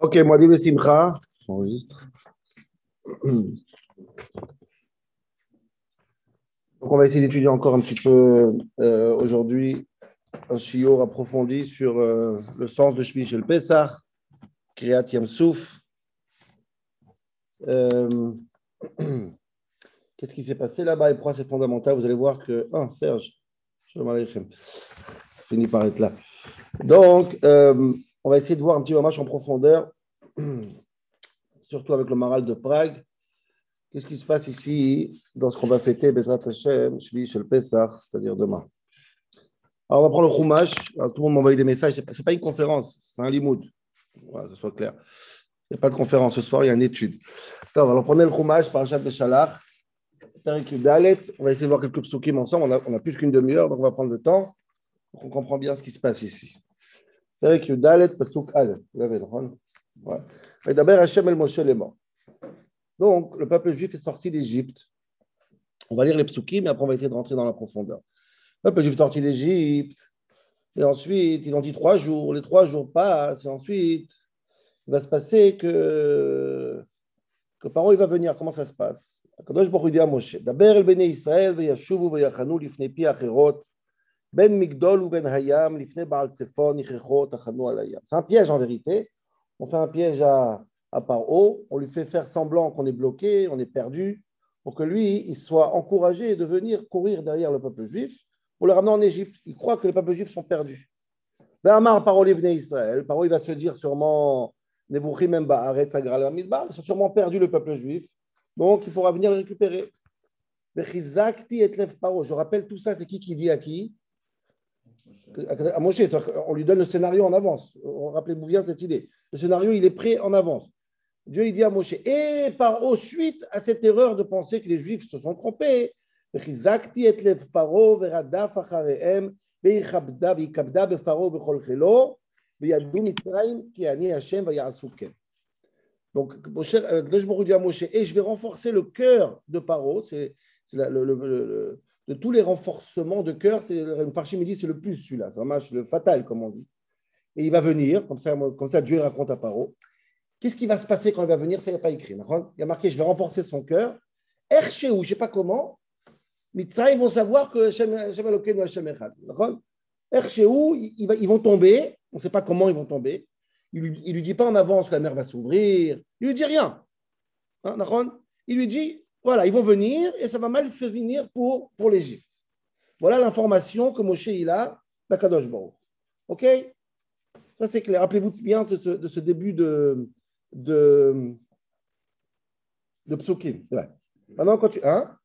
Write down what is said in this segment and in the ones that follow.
Ok, moi, dit Simcha. Enregistre. Donc, on va essayer d'étudier encore un petit peu euh, aujourd'hui un shiur approfondi sur euh, le sens de Shvi le Pesach, Kriyat Yamsouf. Euh, Qu'est-ce qui s'est passé là-bas et pourquoi c'est fondamental? Vous allez voir que. Ah, Serge, je finis par être là. Donc, on va essayer de voir un petit match en profondeur, surtout avec le Maral de Prague. Qu'est-ce qui se passe ici dans ce qu'on va fêter, Bezrat Hashem, Shvi Shel Pesach, c'est-à-dire demain? Alors, on va prendre le Chumash. tout le monde m'envoie des messages. Ce n'est pas, une conférence, c'est un limoud. Voilà, que ce soit clair. Il n'y a pas de conférence ce soir, il y a une étude. Alors, prenez le Chumash, par Jacques Béchalach. On va essayer de voir quelques psukim ensemble. On a, on a plus qu'une demi-heure, donc on va prendre le temps. Donc on comprend bien ce qui se passe ici. Perek Yudalet, Pasuk Al. Vous l'avez, ouais. Et d'abord, Hachem El Moshe est mort. Donc, le peuple juif est sorti d'Égypte. On va lire les psukim, mais après, on va essayer de rentrer dans la profondeur. Le peuple juif est sorti d'Égypte. Et ensuite, ils ont dit trois jours. Les trois jours passent. Et ensuite, il va se passer que, que Paro, il va venir. Comment ça se passe הקדוש ברוך הוא הודיע משה, דבר אל בני ישראל וישובו ויחנו לפני פי אחרות, ben Migdol ou Ben Hayam, Lifne C'est un piège en vérité. On fait un piège à, à Paro, on lui fait faire semblant qu'on est bloqué, on est perdu, pour que lui, il soit encouragé de venir courir derrière le peuple juif pour le ramener en Égypte. Il croit que les peuples juifs sont perdus. Ben Amar Paro Livne Israël, Paro il va se dire sûrement Nebuchim même Baaret Sagral ils sont sûrement perdus le peuple juif, donc il faudra venir le récupérer. Je rappelle tout ça, c'est qui qui dit à qui? À Moshe. On lui donne le scénario en avance. Rappelez-vous bien cette idée. Le scénario, il est prêt en avance. Dieu, il dit à Moshe, et par au suite à cette erreur de penser que les Juifs se sont trompés, donc, euh, et je vais renforcer le cœur de Paro, c'est de tous les renforcements de cœur, c'est le Farshim dit c'est le plus celui-là, c'est le fatal, comme on dit. Et il va venir, comme ça, comme ça Dieu raconte à Paro. Qu'est-ce qui va se passer quand il va venir? Ça, il n'y a pas écrit. Il y a marqué je vais renforcer son cœur. Erchéou, je ne sais pas comment. Mitzrayim vont savoir que ils vont tomber. On ne sait pas comment ils vont tomber. Il ne lui, lui, dit pas en avance que la mer va s'ouvrir. Il lui dit rien. Il lui dit, voilà, ils vont venir et ça va mal finir pour, pour l'Égypte. Voilà l'information que Moshe il a d'Akadosh Baruch. OK? Ça, c'est clair. Rappelez-vous bien de ce, de ce, début de, de, de psukim. Ouais. Maintenant, quand tu. Hein?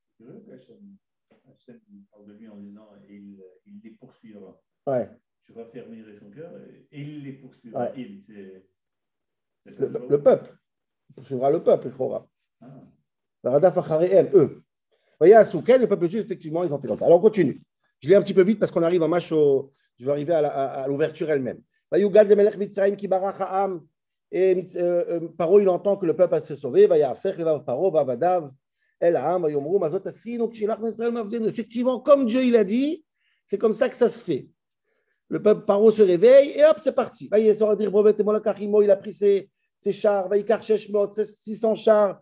Hachem parle de lui en disant il, il les poursuivra. Ouais tu vas migrer son cœur et il les poursuivra. Ouais. Il, le, le, peuple. Il poursuivra le peuple, il faudra. Ah. Eux. Vous voyez, à Souken, le peuple juif, effectivement, ils ont fait longtemps. Alors, on continue. Je lis un petit peu vite parce qu'on arrive en match au. Je vais arriver à, l'ouverture elle-même. Et euh, euh, Paro, il entend que le peuple s'est sauvé. Effectivement, comme Dieu il a dit, c'est comme ça que ça se fait. Le peuple Paro se réveille et hop, c'est parti. Il a pris ses, ses chars, il a 600 chars,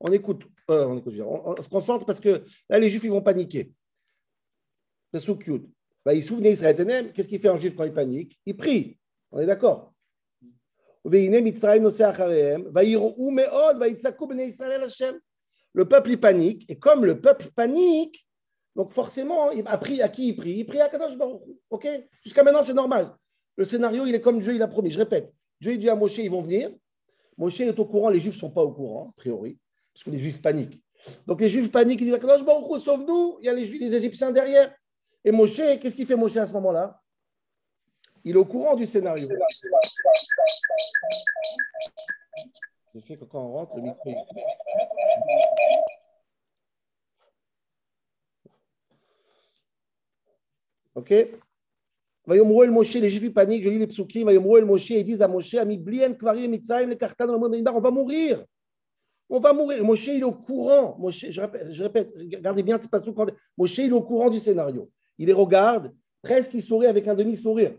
on écoute, euh, on, se concentre parce que là les Juifs ils vont paniquer. C'est sous cute. Bah, il souvenait Israël qu'est-ce qu'il fait un Juif quand il panique? Il prie. On est d'accord le peuple il panique, et comme le peuple panique, donc forcément, il a pris à qui il prie? Il prie à Kadosh. Ok? Jusqu'à maintenant, c'est normal. Le scénario, il est comme Dieu, il a promis. Je répète. Dieu dit à Moshe, ils vont venir. Moshe est au courant, les Juifs ne sont pas au courant, a priori, parce que les Juifs paniquent. Donc les Juifs paniquent, ils disent sauve-nous, il y a les, Juifs, les Égyptiens derrière. Et Moshe, qu'est-ce qu'il fait Moshe à ce moment-là Il est au courant du scénario. Je fais que quand on rentre, le micro. Ok Vayomro el Moshe, les Juifs ils paniquent, je lis les psukim, Vayomro el Moshe, ils disent à Moshe, Ami blien kvarim mitzaim le kartan on va mourir On va mourir. Moshe, il est au courant. Moshe, je répète, je répète regardez bien, c'est pas ce qu'on Moshe, il est au courant du scénario. Il les regarde, presque il sourit avec un demi-sourire.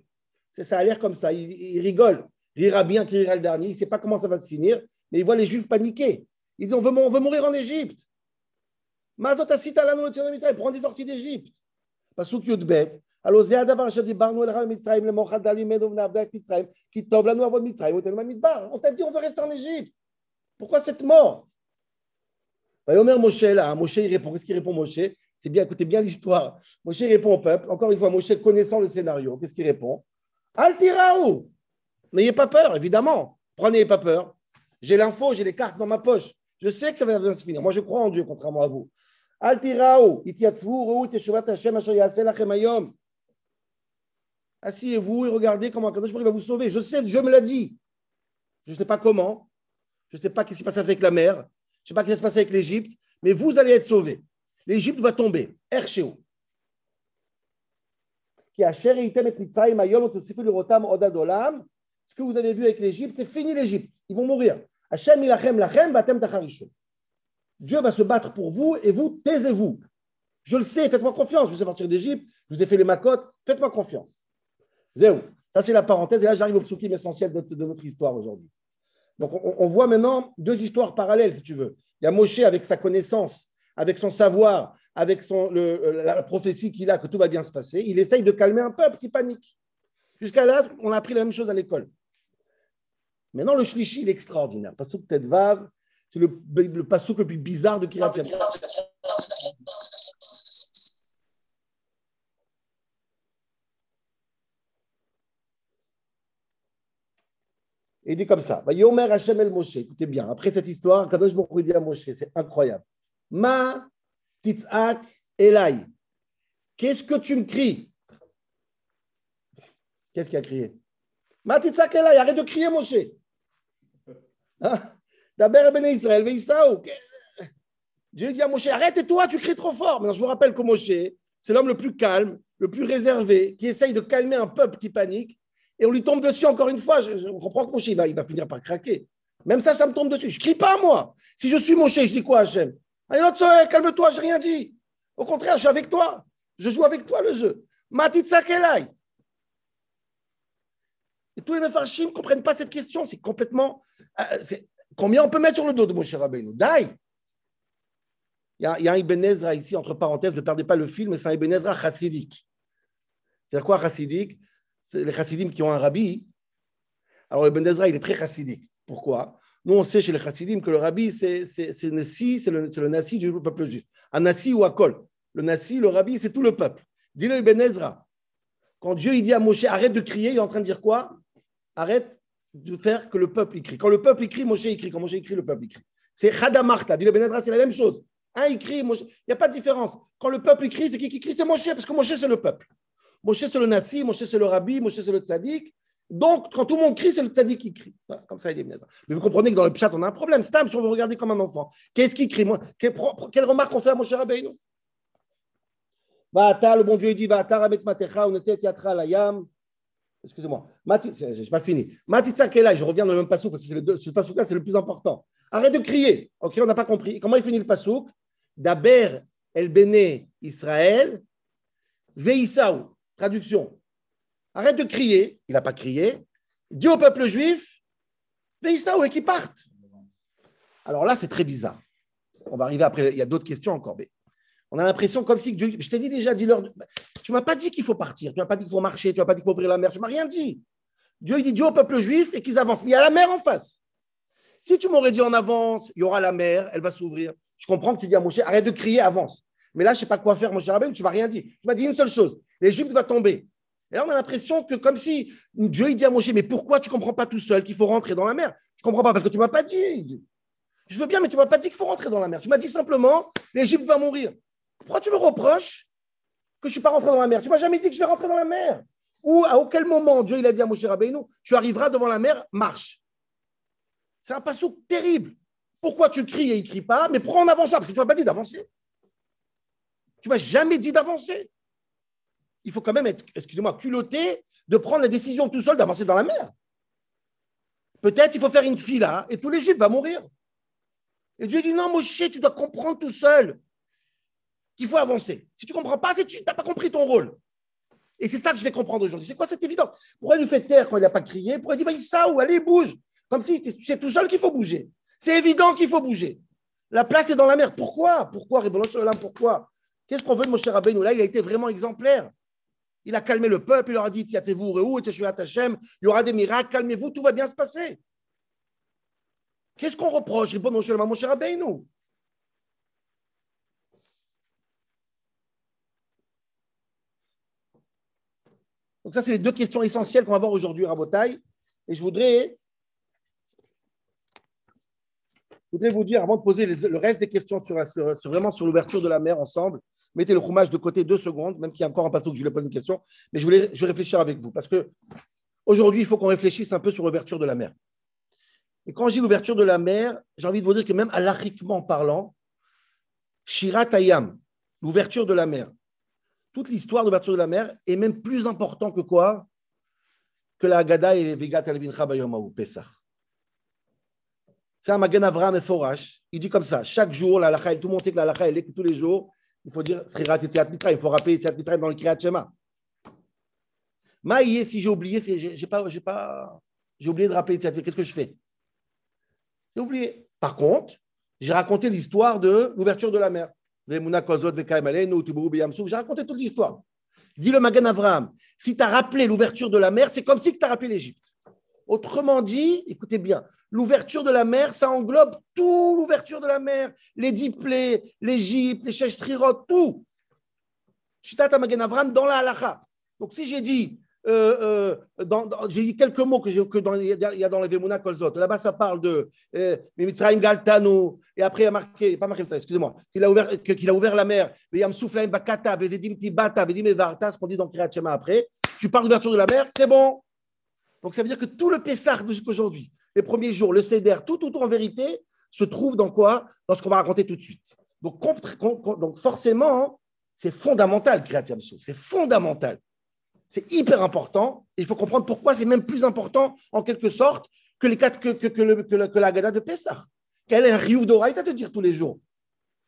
C'est ça a l'air comme ça. Il, il rigole. Il rira bien qu'il rira le dernier. Il ne sait pas comment ça va se finir, mais il voit les Juifs paniquer. Ils disent on veut, on veut mourir en Égypte. Mazot asita lanu l'Éternel Mitzrayim. Prends des sorties d'Égypte. Pasuk Yudbet. הלא זה הדבר אשר דיברנו אליך במצרים למוחד דל ממנו ונעבדה את מצרים כי טוב לנו עבוד מצרים ותן במדבר. On t'a dit on veut rester en Égypte. Pourquoi cette mort? Vayomer Moshe là, Moshe il répond. Qu'est-ce qu'il répond Moshe? C'est bien, écoutez bien l'histoire. Moshe répond au peuple. Encore une fois, Moshe connaissant le scénario, qu'est-ce qu'il répond? Altiraou N'ayez pas peur, évidemment. Prenez pas peur. J'ai l'info, j'ai les cartes dans ma poche. Je sais que ça va bien se finir. Moi, je crois en Dieu, contrairement à vous. Altiraou, Hashem. Asseyez-vous et regardez comment Kadosh va vous sauver. Je sais, Dieu me l'a dit. Je ne sais pas comment. Je ne sais pas ce qui se passe avec la mer. Je ne sais pas ce qui se passer avec l'Égypte. Mais vous allez être sauvés. L'Égypte va tomber. Olam. Ce que vous avez vu avec l'Égypte, c'est fini l'Égypte. Ils vont mourir. Dieu va se battre pour vous et vous, taisez-vous. Je le sais, faites-moi confiance. Je vous ai sortir d'Égypte, je vous ai fait les macotes, faites-moi confiance. Ça, c'est la parenthèse. Et là, j'arrive au psukim essentiel de notre histoire aujourd'hui. Donc, on, voit maintenant deux histoires parallèles, si tu veux. Il y a Moshe avec sa connaissance, avec son savoir, avec le, la prophétie qu'il a, que tout va bien se passer. Il essaye de calmer un peuple qui panique. Jusqu'à là, on a appris la même chose à l'école. Maintenant, le shlishi, il est extraordinaire. Pasuk Tedvav, c'est le, le pasuk le plus bizarre de Kirat Il dit comme ça, Yomer Hashem el Moshe, écoutez bien, après cette histoire, Kadosh Baruch dit à Moshe, c'est incroyable. Ma titzak elai, qu'est-ce que tu me cries? Qu'est-ce qu'il a crié Ma titzak elai, arrête de crier Moshe. Hein? D'abord Ben Israël, Veïsaou. Dieu dit à Moshe, arrête et toi, tu cries trop fort. Maintenant, je vous rappelle que Moshe, c'est l'homme le plus calme, le plus réservé, qui essaye de calmer un peuple qui panique et on lui tombe dessus encore une fois. Je, je comprends que Moshe, il va, il va finir par craquer. Même ça, ça me tombe dessus. Je ne crie pas, moi. Si je suis Moshe, je dis quoi, Hachem? Allez, calme-toi, je n'ai rien dit. Au contraire, je suis avec toi. Je joue avec toi le jeu. Matitsa Kelai. Et tous les Mefarshim ne comprennent pas cette question. C'est complètement. Euh, combien on peut mettre sur le dos de Moshe Rabbeinu? Dai il y, a, il y a un Ibn Ezra ici, entre parenthèses, ne perdez pas le film, mais c'est un Ibn Ezra chassidique. C'est quoi chassidique? C'est les chassidim qui ont un rabbi. Alors, le Ben Ezra, il est très chassidique. Pourquoi? Nous, on sait chez les chassidim que le rabbi, c'est c'est- le, le Nassi du peuple juif. Un Nassi ou un Kol. Le Nassi, le rabbi, c'est tout le peuple. Dis-le Ben Ezra. Quand Dieu il dit à Moshe, arrête de crier, il est en train de dire quoi? Arrête de faire que le peuple il crie. Quand le peuple il crie, Moshe il crie. Quand Moshe il crie, le peuple il crie. C'est Chadamarta. Dis-le Ben Ezra, c'est la même chose. Un, il crie, Moshe. Il n'y a pas de différence. Quand le peuple il crie, c'est qui qui crie? C'est Moshe, parce que Moshe, c'est le peuple. Moshe, c'est le Nassi, Moshe, c'est le Rabbi, Moshe, c'est le Tzadik. Donc, quand tout le monde crie, c'est le Tzadik qui crie. Comme ça, il est bien. Mais vous comprenez que dans le chat, on a un problème. C'est si on veut regarder comme un enfant. Qu'est-ce qui crie? Moi, quelle, remarque on fait à Moshe Rabbeinu? Va'ata, le bon Dieu, il dit Va'ata, Ramet Matecha, Unetet Yatra Layam. Excusez-moi, c'est- j'ai pas fini. Matitza Kelai, je reviens dans le même pasouk parce que le ce pasouk-là, c'est le plus important. Arrête de crier. Ok, on n'a pas compris. Comment il finit le pasouk? Daber El Bene Israël, Veisaou. Traduction. Arrête de crier. Il n'a pas crié. Dis au peuple juif, Veisaou et qui partent. Alors là, c'est très bizarre. On va arriver après. Il y a d'autres questions encore. Mais on a l'impression comme si Dieu. Je t'ai dit déjà, dis-leur. Tu m'as pas dit qu'il faut partir. Tu m'as pas dit qu'il faut marcher. Tu m'as pas dit qu'il faut ouvrir la mer. Tu m'as rien dit. Dieu dit Dieu au peuple juif et qu'ils avancent. Mais il y a la mer en face. Si tu m'aurais dit en avance, il y aura la mer, elle va s'ouvrir. Je comprends que tu dis à Moshe, arrête de crier, avance. Mais là, je ne sais pas quoi faire, Moshe Rabbeinu, tu m'as rien dit. Tu m'as dit une seule chose l'Égypte va tomber. Et là, on a l'impression que, comme si Dieu il dit à Moshe, mais pourquoi tu ne comprends pas tout seul qu'il faut rentrer dans la mer? Je ne comprends pas parce que tu ne m'as pas dit. Je veux bien, mais tu ne m'as pas dit qu'il faut rentrer dans la mer. Tu m'as dit simplement, l'Égypte va mourir. Pourquoi tu me reproches que je ne suis pas rentré dans la mer? Tu ne m'as jamais dit que je vais rentrer dans la mer. Ou à auquel moment Dieu il a dit à Moshe Rabbeinu, tu arriveras devant la mer, marche. C'est un passouk terrible. Pourquoi tu cries et il ne crie pas? Mais prends en avançant, parce que tu ne m'as pas dit d'avancer. Tu m'as jamais dit d'avancer. Il faut quand même être, excusez-moi, culotté de prendre la décision tout seul d'avancer dans la mer. Peut-être il faut faire une fila et les juifs vont mourir. Et Dieu dit non, Moshe, tu dois comprendre tout seul qu'il faut avancer. Si tu ne comprends pas, c'est tu n'as pas compris ton rôle. Et c'est ça que je vais comprendre aujourd'hui. C'est quoi cette évidence? Pourquoi il nous fait taire quand il n'a pas crié? Pourquoi il dit vas-y, ça ou allez, bouge Comme si c'est tout seul qu'il faut bouger. C'est évident qu'il faut bouger. La place est dans la mer. Pourquoi? Pourquoi, Pourquoi? Qu'est-ce qu'on veut de Moshe Rabbeinu? Là, il a été vraiment exemplaire. Il a calmé le peuple, il leur a dit Tiatez-vous, Réou, il y aura des miracles, calmez-vous, tout va bien se passer. Qu'est-ce qu'on reproche? Répond Moshe Rabbeinu. Donc ça, c'est les deux questions essentielles qu'on va voir aujourd'hui, Rabotai. Et je voudrais, voudrais vous dire, avant de poser le reste des questions sur, vraiment sur l'ouverture de la mer ensemble, mettez le roumage de côté deux secondes, même qu'il y a encore un pasteur que je voulais poser une question, mais je voulais je réfléchir avec vous, parce que aujourd'hui, il faut qu'on réfléchisse un peu sur l'ouverture de la mer. Et quand je dis l'ouverture de la mer, j'ai envie de vous dire que même alariquement parlant, Shirat Ayam, l'ouverture de la mer, toute l'histoire d'ouverture de la mer est même plus important que quoi? Que la Haggadah et Vigat al Bayom Pesach. C'est un Magan Avram et Forash. Il dit comme ça chaque jour, la tout le monde sait que la lacha, elle est que tous les jours, il faut dire il faut rappeler Etiat Mitra dans le Kriyat Shema. Maïe, si j'ai oublié, j'ai pas, pas, oublié de rappeler Etiat Qu'est-ce que je fais? J'ai oublié. Par contre, j'ai raconté l'histoire de l'ouverture de la mer. J'ai raconté toute l'histoire. Dis le Magan Avram, si tu as rappelé l'ouverture de la mer, c'est comme si tu as rappelé l'Égypte. Autrement dit, écoutez bien, l'ouverture de la mer, ça englobe tout l'ouverture de la mer, les diplés, l'Égypte, les Sheshrirot, tout. Shitat Avram dans la halacha. Donc si j'ai dit euh, euh, j'ai dit quelques mots que, dans, il y a dans les Vemuna Kolzot. Là-bas, ça parle de euh, Galtanu, et après, il y a marqué, pas marqué, excusez-moi, qu'il a, ouvert, a ouvert la mer, Yam Souflaim Bakata, Vezedim Tibata, Evarta, ce qu'on dit dans Kriyat après. Tu parles d'ouverture de la mer, c'est bon. Donc, ça veut dire que tout le Pessah jusqu'aujourd'hui, les premiers jours, le Seder, tout, tout, en vérité, se trouve dans quoi? Dans ce qu'on va raconter tout de suite. Donc, forcément, c'est fondamental, Kriyat c'est fondamental. C'est hyper important. il faut comprendre pourquoi c'est même plus important, en quelque sorte, que, les quatre, que, que, la Gada de Pessah. Quel est un riouf d'Oraïta de dire tous les jours?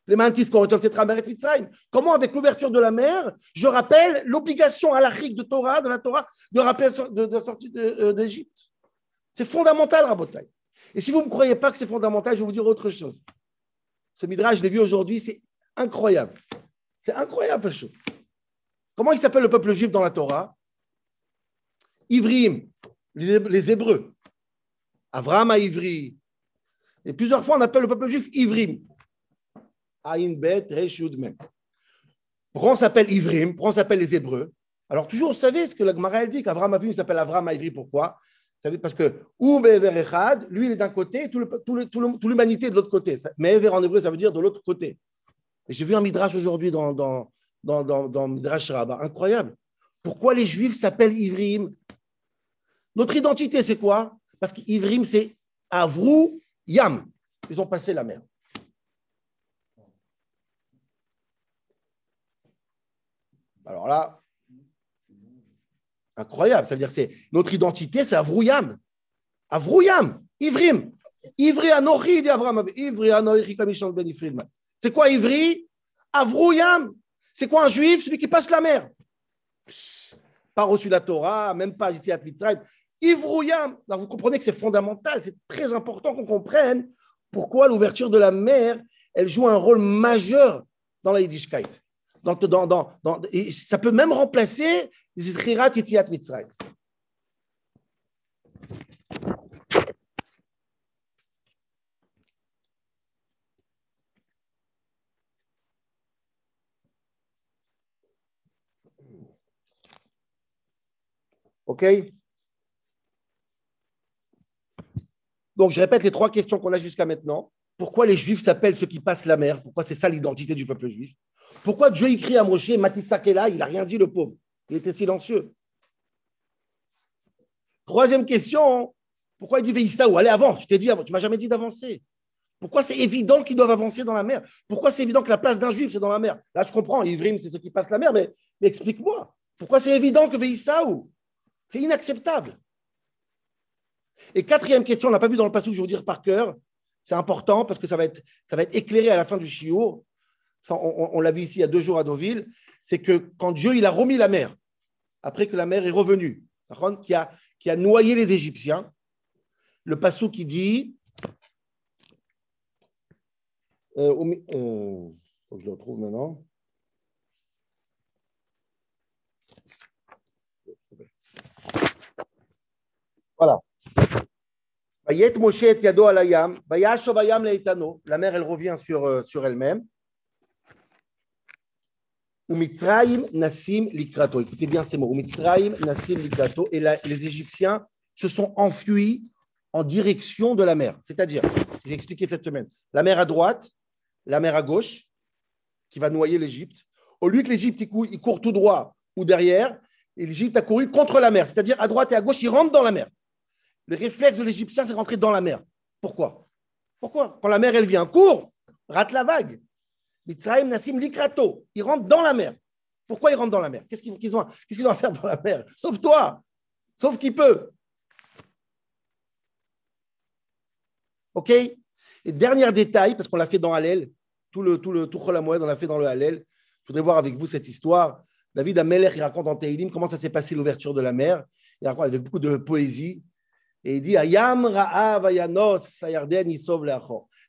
Les mantis Comment, avec l'ouverture de la mer, je rappelle l'obligation à l'Afrique de Torah, de la Torah, de rappeler de, la sortie euh, d'Égypte? C'est fondamental, Rabotai. Et si vous ne me croyez pas que c'est fondamental, je vais vous dire autre chose. Ce midrash, je l'ai vu aujourd'hui, c'est incroyable. C'est incroyable, chose. Comment il s'appelle le peuple juif dans la Torah? Ivrim, les Hébreux. Avram a Ivri. Et plusieurs fois, on appelle le peuple juif Ivrim. Aïn Bet, s'appelle Ivrim on s'appelle les Hébreux Alors, toujours, vous savez ce que la Gemara dit qu'Avram a vu, il s'appelle Avram Ivri. Pourquoi? Parce que Echad, lui, il est d'un côté, et toute l'humanité de l'autre côté. Mais en hébreu, ça veut dire de l'autre côté. J'ai vu un midrash aujourd'hui dans, dans, dans, Midrash Rabbah. Incroyable. Pourquoi les Juifs s'appellent Ivrim? Notre identité, c'est quoi? Parce qu'Ivrim, c'est Avrou Yam. Ils ont passé la mer. Alors là, incroyable. Ça veut dire c'est notre identité, c'est Avrouyam. Avrouyam, Ivrim. Ivri Anochi dit Avram. Ivri Anochi comme Ben. C'est quoi Ivri? Avrouyam. C'est quoi un juif? Celui qui passe la mer. pas reçu la Torah, même pas ici à. Ivrouyam. Vous comprenez que c'est fondamental, c'est très important qu'on comprenne pourquoi l'ouverture de la mer, elle joue un rôle majeur dans la Yiddishkeit. Dans, ça peut même remplacer Zizrirat Yitiat Mitzrayim. OK? Donc, je répète les trois questions qu'on a jusqu'à maintenant. Pourquoi les Juifs s'appellent ceux qui passent la mer? Pourquoi c'est ça l'identité du peuple juif? Pourquoi Dieu écrit à Moshe, là il n'a rien dit, le pauvre? Il était silencieux. Troisième question, Pourquoi il dit Veïsaou Allez, avant, je t'ai dit, tu m'as jamais dit d'avancer. Pourquoi c'est évident qu'ils doivent avancer dans la mer? Pourquoi c'est évident que la place d'un juif, c'est dans la mer? Là, je comprends, Ivrim, c'est ceux qui passent la mer, mais, explique-moi. Pourquoi c'est évident que Veïsaou C'est inacceptable. Et quatrième question, on n'a pas vu dans le passage, je vais vous dire par cœur, c'est important parce que ça va être, éclairé à la fin du On, l'a vu ici il y a deux jours à Deauville. C'est que quand Dieu il a remis la mer, après que la mer est revenue, qui a, noyé les Égyptiens, le passou qui dit euh, euh, faut que je le retrouve maintenant. Voilà. La mer, elle revient sur, euh, sur elle-même. Nasim likrato. Écoutez bien ces mots. Nasim likrato. Et les Égyptiens se sont enfuis en direction de la mer. C'est-à-dire, j'ai expliqué cette semaine, la mer à droite, la mer à gauche, qui va noyer l'Égypte. Au lieu que l'Égypte il court tout droit ou derrière, l'Égypte a couru contre la mer, c'est-à-dire à droite et à gauche, il rentre dans la mer. Le réflexe de l'Égyptien, c'est rentrer dans la mer. Pourquoi? Pourquoi? Quand la mer, elle vient, court, rate la vague. Mitzrayim Nassim Likrato, il rentre dans la mer. Pourquoi ils rentrent dans la mer? Qu'est-ce qu'ils ont, qu ont, à faire dans la mer? Sauve-toi Sauve qui peut OK? Et dernier détail, parce qu'on l'a fait dans Hallel, tout le tout le tout on l'a fait dans le Hallel. Je voudrais voir avec vous cette histoire. David Ameler, il raconte en Teilim comment ça s'est passé l'ouverture de la mer. Il raconte avec beaucoup de poésie. Et il dit Ayam Ra'av Vayanos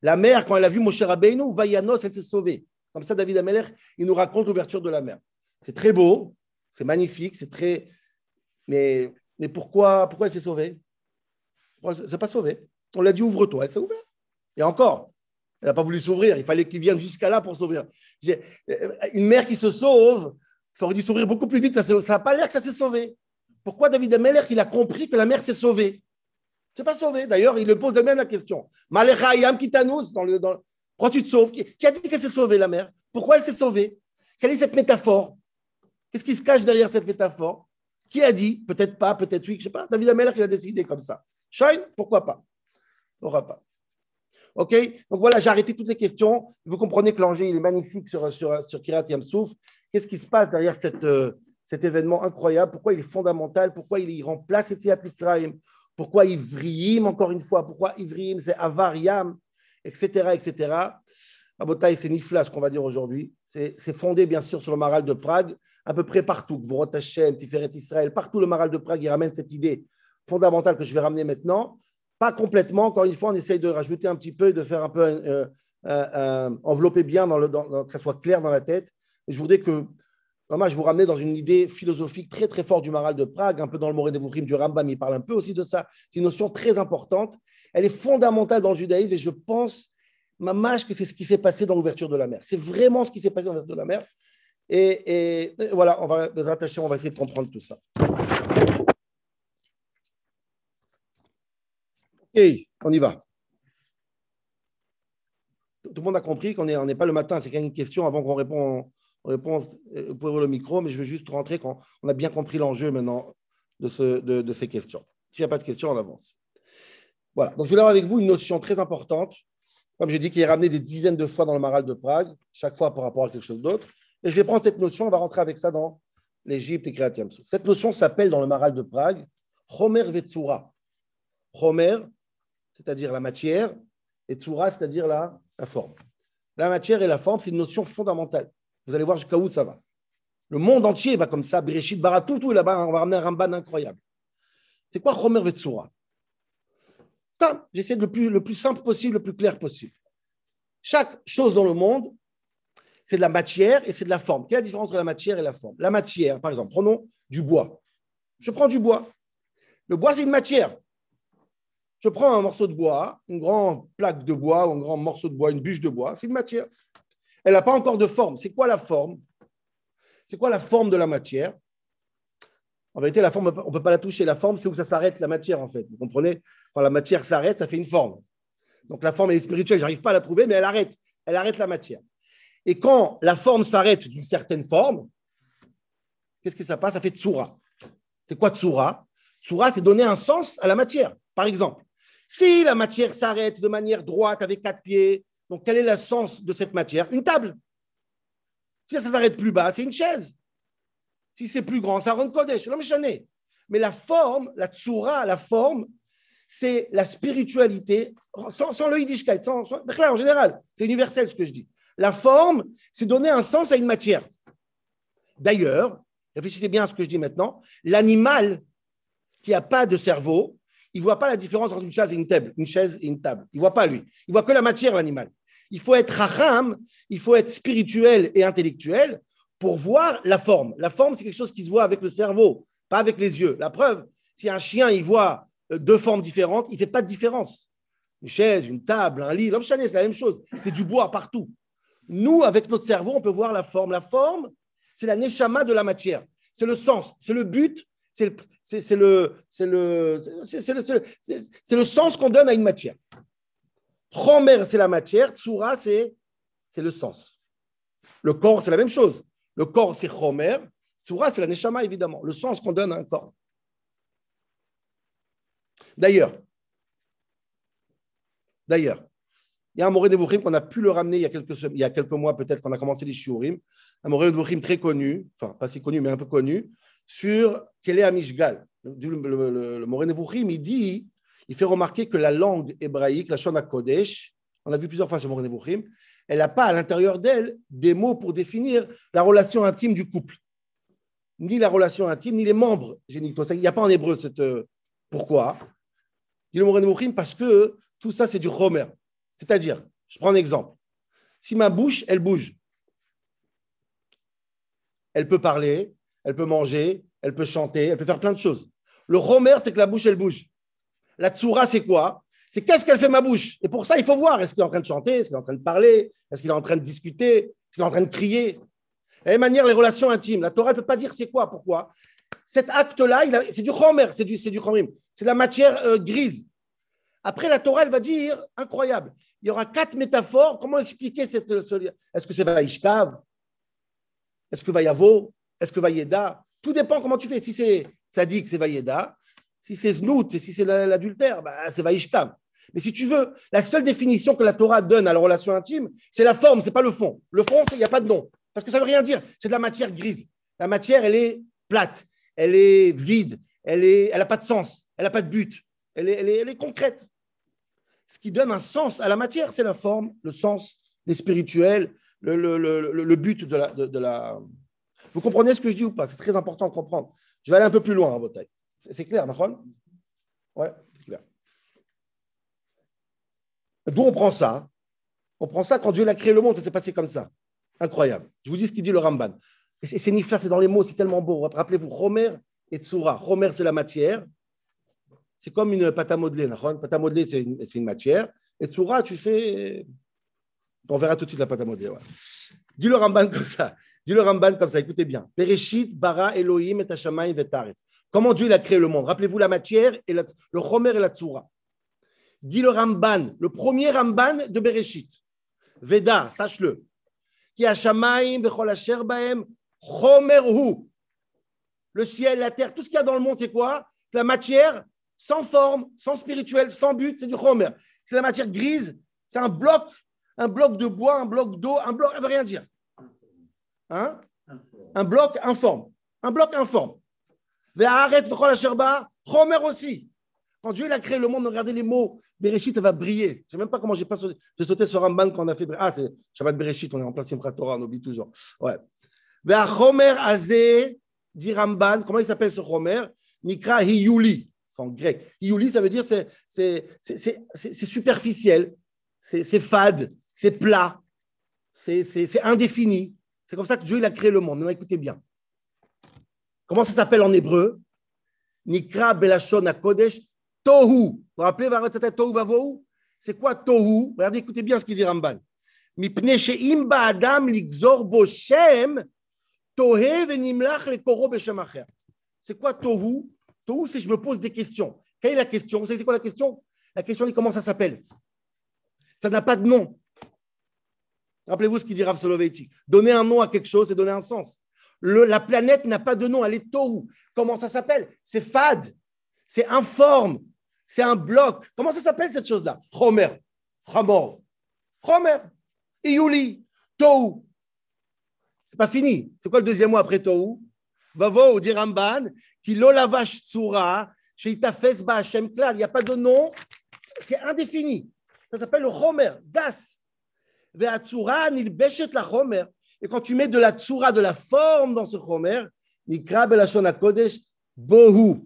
La mer, quand elle a vu Moshe Rabbeinu, Vayanos, elle s'est sauvée. Comme ça, David Ameler, il nous raconte l'ouverture de la mer. C'est très beau, c'est magnifique, c'est très. Mais, pourquoi, pourquoi elle s'est sauvée? Elle ne s'est pas sauvée? On l'a dit ouvre-toi, elle s'est ouverte. Et encore, elle n'a pas voulu s'ouvrir, il fallait qu'il vienne jusqu'à là pour s'ouvrir. Euh, une mère qui se sauve, ça aurait dû s'ouvrir beaucoup plus vite, ça n'a pas l'air que ça s'est sauvé. Pourquoi David Ameler, il a compris que la mère s'est sauvée? C'est pas sauvé. D'ailleurs, il le pose de même la question. Dans le. Pourquoi tu te sauves qui, a dit qu'elle s'est sauvée, la mère? Pourquoi elle s'est sauvée? Quelle est cette métaphore? Qu'est-ce qui se cache derrière cette métaphore? Qui a dit? Peut-être pas, peut-être oui, je sais pas. David Ameler, il a décidé comme ça. Shine, pourquoi pas? N'aura pas? OK? Donc voilà, j'ai arrêté toutes les questions. Vous comprenez que l'enjeu, il est magnifique sur, sur, sur Kirat Yamsouf. Qu'est-ce qui se passe derrière cette, euh, cet événement incroyable? Pourquoi il est fondamental? Pourquoi il remplace Etiat Mitzrayim? Pourquoi Ivriim, encore une fois? Pourquoi Ivriim, c'est Avariam, etc., etc. Abotai, c'est Nifla, ce qu'on va dire aujourd'hui. C'est fondé, bien sûr, sur le Maral de Prague, à peu près partout. Gvorot Hashem, Tiferet Israël, partout le Maral de Prague, il ramène cette idée fondamentale que je vais ramener maintenant. Pas complètement, encore une fois, on essaye de rajouter un petit peu, de faire un peu euh, euh, euh, envelopper bien, dans le, que ça soit clair dans la tête. Et je voudrais que, je vous ramener dans une idée philosophique très très forte du Maral de Prague, un peu dans le Moré Devourim du Rambam, il parle un peu aussi de ça. C'est une notion très importante. Elle est fondamentale dans le judaïsme et je pense, mâche, que c'est ce qui s'est passé dans l'ouverture de la mer. C'est vraiment ce qui s'est passé dans l'ouverture de la mer. Et, voilà, on va, on va essayer de comprendre tout ça. Ok, on y va. Tout le monde a compris qu'on n'est pas le matin, c'est quand une question avant qu'on réponde. Répond. Euh, vous pouvez ouvrir le micro, mais je veux juste rentrer quand on a bien compris l'enjeu maintenant de, ce, de, ces questions. S'il n'y a pas de questions, on avance. Voilà, donc je vais avoir avec vous une notion très importante, comme j'ai dit, qui est ramenée des dizaines de fois dans le Maral de Prague, chaque fois par rapport à quelque chose d'autre. Et je vais prendre cette notion, on va rentrer avec ça dans l'Égypte et Créatiam. Cette notion s'appelle dans le Maral de Prague Homer Vetsura. Homer, c'est-à-dire la matière, et tsura, c'est-à-dire la, la forme. La matière et la forme, c'est une notion fondamentale. Vous allez voir jusqu'à où ça va. Le monde entier va comme ça, Bereshit, Baratou, tout là-bas, on va ramener un Ramban incroyable. C'est quoi Chomer Vetsura Ça, j'essaie de le plus, le plus simple possible, le plus clair possible. Chaque chose dans le monde, c'est de la matière et c'est de la forme. Quelle est la différence entre la matière et la forme? La matière, par exemple, prenons du bois. Je prends du bois. Le bois, c'est une matière. Je prends un morceau de bois, une grande plaque de bois un grand morceau de bois, une bûche de bois, c'est une matière. Elle n'a pas encore de forme. C'est quoi la forme? C'est quoi la forme de la matière? En vérité, la forme, on ne peut pas la toucher. La forme, c'est où ça s'arrête la matière, en fait. Vous comprenez? Quand la matière s'arrête, ça fait une forme. Donc la forme, elle est spirituelle. Je n'arrive pas à la trouver, mais elle arrête. Elle arrête la matière. Et quand la forme s'arrête d'une certaine forme, qu'est-ce que ça passe? Ça fait tsura. C'est quoi tsura? Tsura, c'est donner un sens à la matière. Par exemple, Si la matière s'arrête de manière droite avec quatre pieds, donc quel est le sens de cette matière? Une table. Si ça s'arrête plus bas, c'est une chaise. Si c'est plus grand, ça rend Kodesh. Mais la forme, la tsura, la forme, c'est la spiritualité, sans, sans le Yiddishkeit, sans, en général, c'est universel ce que je dis. La forme, c'est donner un sens à une matière. D'ailleurs, réfléchissez bien à ce que je dis maintenant, l'animal qui n'a pas de cerveau, il ne voit pas la différence entre une chaise et une table, une chaise et une table. Il ne voit pas lui. Il voit que la matière, l'animal. Il faut être raham, il faut être spirituel et intellectuel pour voir la forme. La forme, c'est quelque chose qui se voit avec le cerveau, pas avec les yeux. La preuve, si un chien, il voit euh, deux formes différentes, il ne fait pas de différence. Une chaise, une table, un lit, l'homme c'est la même chose. C'est du bois partout. Nous, avec notre cerveau, on peut voir la forme. La forme, c'est la neshama de la matière. C'est le sens, c'est le but, c'est le, le, le, le sens qu'on donne à une matière. Chomer, c'est la matière. Tsura, c'est, le sens. Le corps, c'est la même chose. Le corps, c'est Chomer. Tsura, c'est la neshama, évidemment. Le sens qu'on donne à un corps. D'ailleurs, d'ailleurs, il y a un Moré Nevuchim qu'on a pu le ramener il y a quelques, il mois, peut-être qu'on a commencé les Shiurim, un Moré Nevuchim très connu, enfin pas si connu, mais un peu connu, sur Kele Amishgal. Le, le, le, il dit, il fait remarquer que la langue hébraïque, la Shona Kodesh, on a vu plusieurs fois ce Moré Nevuchim, elle n'a pas à l'intérieur d'elle des mots pour définir la relation intime du couple. Ni la relation intime, ni les membres génitaux. Il n'y a pas en hébreu cette. Euh, pourquoi Dit le Moré Nevuchim parce que tout ça, c'est du Homer. C'est-à-dire, je prends un exemple. Si ma bouche, elle bouge, elle peut parler, elle peut manger, elle peut chanter, elle peut faire plein de choses. Le romer, c'est que la bouche, elle bouge. La tsura, c'est quoi? C'est qu'est-ce qu'elle fait ma bouche? Et pour ça, il faut voir, est-ce qu'il est en train de chanter? Est-ce qu'il est en train de parler? Est-ce qu'il est en train de discuter? Est-ce qu'il est en train de crier? De la même manière, les relations intimes. La Torah ne peut pas dire c'est quoi, pourquoi. Cet acte-là, c'est du romer, c'est du, du C'est la matière euh, grise. Après, la Torah, elle va dire, incroyable, il y aura quatre métaphores. Comment expliquer cette. Est-ce que c'est Vaishkav? Est-ce que Vayavo? Est-ce que Vayeda? Tout dépend comment tu fais. Si c'est que c'est Vayeda. Si c'est Znout, si c'est l'adultère, bah, c'est Vaishkav. Mais si tu veux, la seule définition que la Torah donne à la relation intime, c'est la forme, c'est pas le fond. Le fond, il n'y a pas de nom. Parce que ça veut rien dire. C'est de la matière grise. La matière, elle est plate, elle est vide, elle n'a elle pas de sens, elle n'a pas de but, elle est, elle est, elle est concrète ce qui donne un sens à la matière, c'est la forme, le sens, les spirituels, le, le, le, but de la, de, la, Vous comprenez ce que je dis ou pas? C'est très important de comprendre. Je vais aller un peu plus loin taille. C'est clair, Nahon Ouais, c'est clair. D'où on prend ça On prend ça quand Dieu a créé le monde, ça s'est passé comme ça. Incroyable. Je vous dis ce qu'il dit le Ramban. C'est nifla, c'est dans les mots, c'est tellement beau. Rappelez-vous, Romer et Tsura. Romer, c'est la matière c'est comme une pâte à modeler. Pâte à modeler, c'est une, matière. Et Tsura, tu fais. On verra tout de suite la pâte à modeler. Dis le Ramban comme ça. Dis le Ramban comme ça, écoutez bien. Bereshit, bara, Elohim, et Hashamayim. Comment Dieu il a créé le monde? Rappelez-vous la matière, et le Chomer et la Tsura. Dis le Ramban, le premier Ramban de Bereshit. Veda, sache-le. Qui Hashamayim, hu. Le ciel, la terre, tout ce qu'il y a dans le monde, c'est quoi? La matière, sans forme, sans spirituel, sans but, c'est du chomer. C'est la matière grise, c'est un bloc, un bloc de bois, un bloc d'eau, un bloc, ça ne veut rien dire. Hein? Un bloc informe. Un bloc informe. Chomer aussi. Quand Dieu a créé le monde, regardez les mots. Bereshit, ça va briller. Je ne sais même pas comment j'ai pas sauté. Sauté sur Ramban quand on a fait. Ah, c'est Shabbat Bereshit, on est en place Simchat Torah, on oublie toujours. Ouais. Chomer Azé, dit Ramban, comment il s'appelle ce Chomer? Nikra Hiyuli c'est en grec. Iouli, ça veut dire c'est, c'est, superficiel, c'est, fade, c'est plat, c'est, indéfini. C'est comme ça que Dieu il a créé le monde. Écoutez bien. Comment ça s'appelle en hébreu? Nikra Belashon Kodesh Tohu. Vous vous rappelez, Tohu Vavou C'est quoi Tohu? Regardez, écoutez bien ce qu'il dit Ramban. She'im ba'adam ligzor bo shem tohe venimlach lekoro beshem acher. C'est quoi Tohu? Tohu, c'est je me pose des questions. Quelle est la question? Vous savez c'est quoi la question? La question est comment ça s'appelle? Ça n'a pas de nom. Rappelez-vous ce qu'il dit Rav Soloveitchik. Donner un nom à quelque chose, c'est donner un sens. la planète n'a pas de nom, elle est Tohu. Comment ça s'appelle? C'est fade, c'est informe, C'est un bloc. Comment ça s'appelle cette chose-là? Chomer. Chamor. Chomer. Iyuli. Tou. C'est pas fini. C'est quoi le deuxième mot après Tou Vavo, dit Ramban, qui l'olavash tsura, chez Itafes Hashem Klal. Il n'y a pas de nom. C'est indéfini. Ça s'appelle le Chomer. Das. Ve'atsura nilbeshet la Chomer. Et quand tu mets de la tsura, de la forme dans ce Chomer, Nikra belashon kodesh bohu.